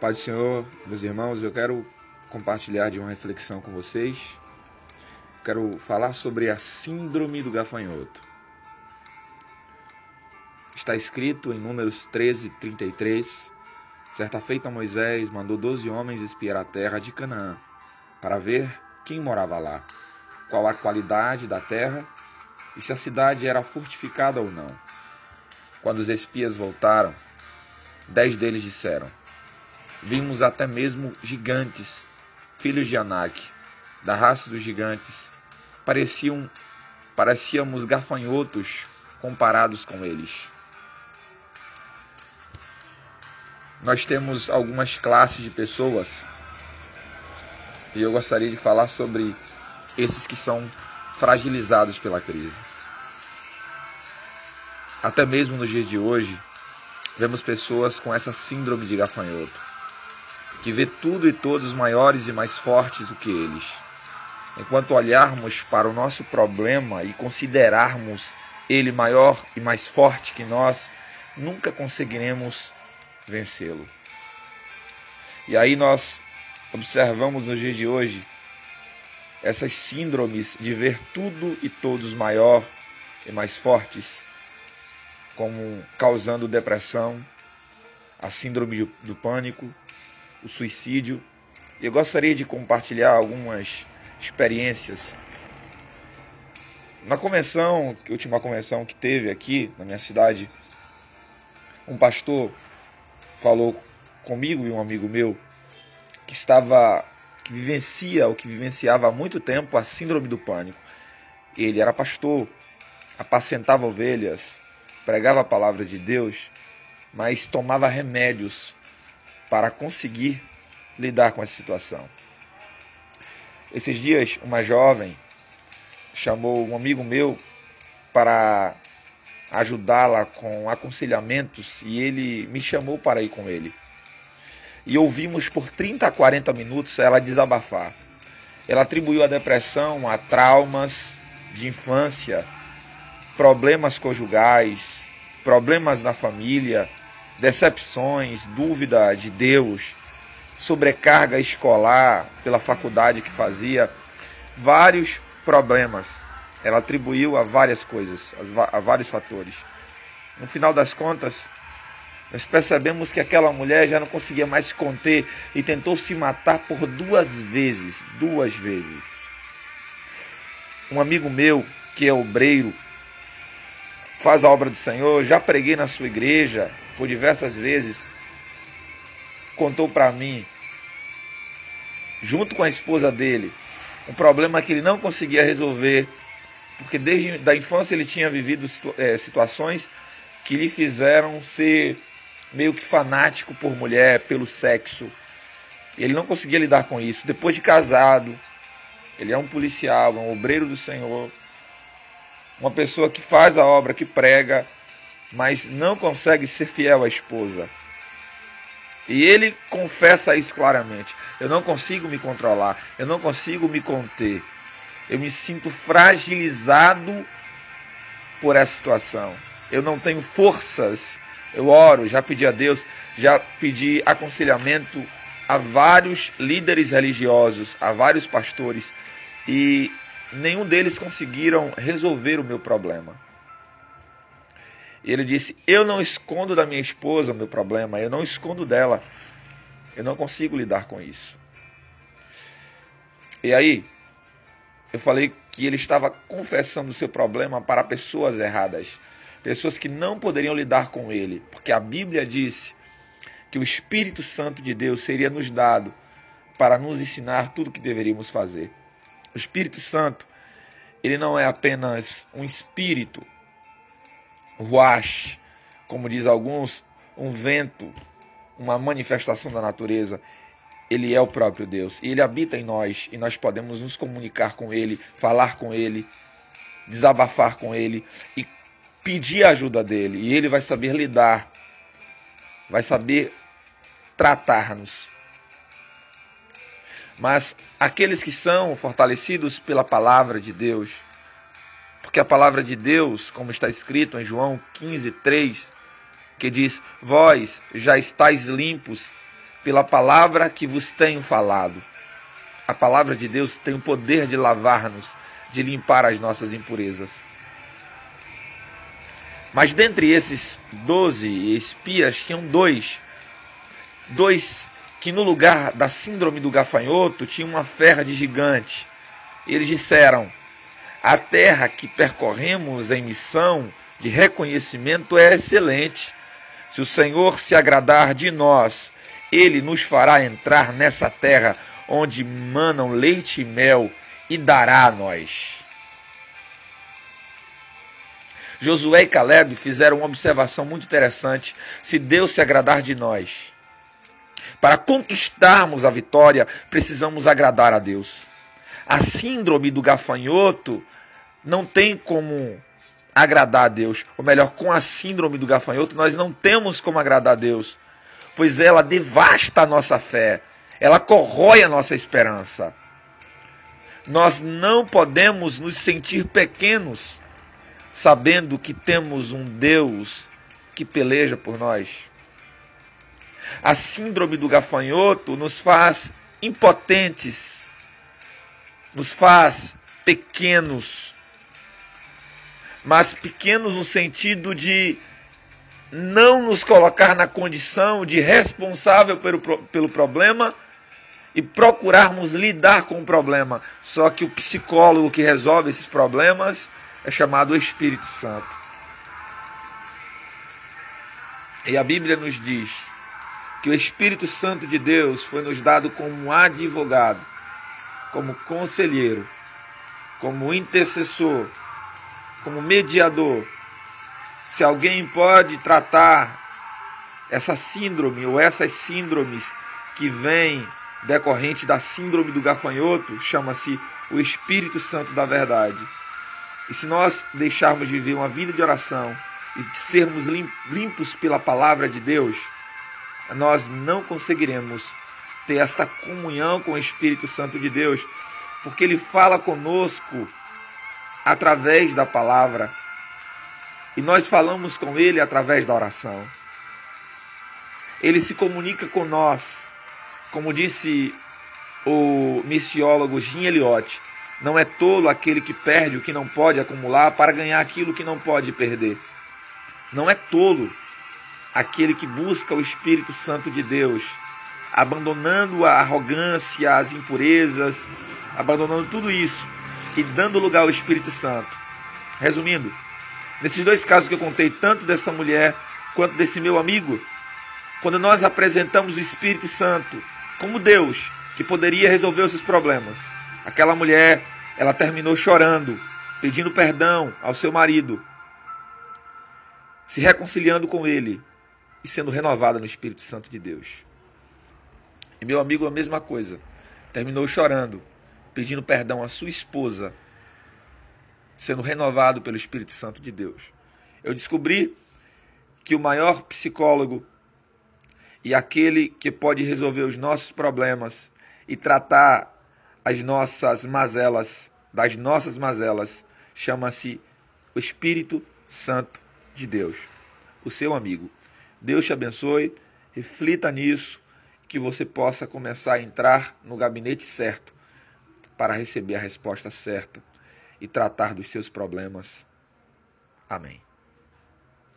Pai do Senhor, meus irmãos, eu quero compartilhar de uma reflexão com vocês. Quero falar sobre a síndrome do gafanhoto. Está escrito em Números 13, 33. Certa feita, Moisés mandou doze homens espiar a terra de Canaã, para ver quem morava lá, qual a qualidade da terra e se a cidade era fortificada ou não. Quando os espias voltaram, dez deles disseram: Vimos até mesmo gigantes, filhos de Anak, da raça dos gigantes. Pareciam, parecíamos gafanhotos comparados com eles. Nós temos algumas classes de pessoas e eu gostaria de falar sobre esses que são fragilizados pela crise. Até mesmo no dia de hoje, vemos pessoas com essa síndrome de gafanhoto, que vê tudo e todos maiores e mais fortes do que eles. Enquanto olharmos para o nosso problema e considerarmos ele maior e mais forte que nós, nunca conseguiremos vencê-lo. E aí nós observamos no dia de hoje essas síndromes de ver tudo e todos maior e mais fortes, como causando depressão, a síndrome do pânico, o suicídio. Eu gostaria de compartilhar algumas experiências. Na convenção, última convenção que teve aqui na minha cidade, um pastor falou comigo e um amigo meu que estava que vivencia ou que vivenciava há muito tempo a síndrome do pânico. Ele era pastor, apacentava ovelhas, pregava a palavra de Deus, mas tomava remédios para conseguir lidar com essa situação. Esses dias, uma jovem chamou um amigo meu para ajudá-la com aconselhamentos e ele me chamou para ir com ele. E ouvimos por 30 a 40 minutos ela desabafar. Ela atribuiu a depressão a traumas de infância, problemas conjugais, problemas na família, decepções, dúvida de Deus, sobrecarga escolar pela faculdade que fazia, vários problemas ela atribuiu a várias coisas, a vários fatores. No final das contas, nós percebemos que aquela mulher já não conseguia mais se conter e tentou se matar por duas vezes, duas vezes. Um amigo meu, que é obreiro, faz a obra do Senhor, já preguei na sua igreja por diversas vezes, contou para mim, junto com a esposa dele, um problema que ele não conseguia resolver porque desde da infância ele tinha vivido é, situações que lhe fizeram ser meio que fanático por mulher, pelo sexo. Ele não conseguia lidar com isso. Depois de casado, ele é um policial, um obreiro do Senhor, uma pessoa que faz a obra, que prega, mas não consegue ser fiel à esposa. E ele confessa isso claramente. Eu não consigo me controlar, eu não consigo me conter eu me sinto fragilizado por essa situação. Eu não tenho forças. Eu oro, já pedi a Deus, já pedi aconselhamento a vários líderes religiosos, a vários pastores, e nenhum deles conseguiram resolver o meu problema. E ele disse: Eu não escondo da minha esposa o meu problema, eu não escondo dela. Eu não consigo lidar com isso. E aí, eu falei que ele estava confessando o seu problema para pessoas erradas, pessoas que não poderiam lidar com ele, porque a Bíblia disse que o Espírito Santo de Deus seria nos dado para nos ensinar tudo o que deveríamos fazer. O Espírito Santo, ele não é apenas um espírito, ruach, como diz alguns, um vento, uma manifestação da natureza. Ele é o próprio Deus e ele habita em nós e nós podemos nos comunicar com ele, falar com ele, desabafar com ele e pedir a ajuda dele. E ele vai saber lidar, vai saber tratar-nos. Mas aqueles que são fortalecidos pela palavra de Deus, porque a palavra de Deus, como está escrito em João 15, 3, que diz: Vós já estáis limpos pela palavra que vos tenho falado. A palavra de Deus tem o poder de lavar-nos, de limpar as nossas impurezas. Mas dentre esses doze espias tinham dois, dois que no lugar da síndrome do gafanhoto tinham uma ferra de gigante. Eles disseram: A terra que percorremos em missão de reconhecimento é excelente. Se o Senhor se agradar de nós, ele nos fará entrar nessa terra onde manam leite e mel e dará a nós. Josué e Caleb fizeram uma observação muito interessante. Se Deus se agradar de nós, para conquistarmos a vitória, precisamos agradar a Deus. A síndrome do gafanhoto não tem como agradar a Deus. Ou melhor, com a síndrome do gafanhoto, nós não temos como agradar a Deus, pois ela devasta a nossa fé, ela corrói a nossa esperança. Nós não podemos nos sentir pequenos sabendo que temos um Deus que peleja por nós. A síndrome do gafanhoto nos faz impotentes, nos faz pequenos, mas pequenos no sentido de não nos colocar na condição de responsável pelo, pelo problema e procurarmos lidar com o problema. Só que o psicólogo que resolve esses problemas é chamado Espírito Santo. E a Bíblia nos diz que o Espírito Santo de Deus foi nos dado como advogado, como conselheiro, como intercessor, como mediador. Se alguém pode tratar essa síndrome ou essas síndromes que vêm decorrente da síndrome do gafanhoto, chama-se o Espírito Santo da Verdade. E se nós deixarmos de viver uma vida de oração e de sermos limpos pela palavra de Deus, nós não conseguiremos ter esta comunhão com o Espírito Santo de Deus, porque ele fala conosco através da palavra e nós falamos com ele através da oração. Ele se comunica com nós, como disse o missiólogo Jim Elliot, não é tolo aquele que perde o que não pode acumular para ganhar aquilo que não pode perder. Não é tolo aquele que busca o Espírito Santo de Deus, abandonando a arrogância, as impurezas, abandonando tudo isso e dando lugar ao Espírito Santo. Resumindo, nesses dois casos que eu contei, tanto dessa mulher quanto desse meu amigo, quando nós apresentamos o Espírito Santo como Deus que poderia resolver os seus problemas, Aquela mulher, ela terminou chorando, pedindo perdão ao seu marido, se reconciliando com ele e sendo renovada no Espírito Santo de Deus. E meu amigo, a mesma coisa. Terminou chorando, pedindo perdão à sua esposa, sendo renovado pelo Espírito Santo de Deus. Eu descobri que o maior psicólogo e aquele que pode resolver os nossos problemas e tratar as nossas mazelas, das nossas mazelas, chama-se o Espírito Santo de Deus, o seu amigo. Deus te abençoe, reflita nisso, que você possa começar a entrar no gabinete certo para receber a resposta certa e tratar dos seus problemas. Amém.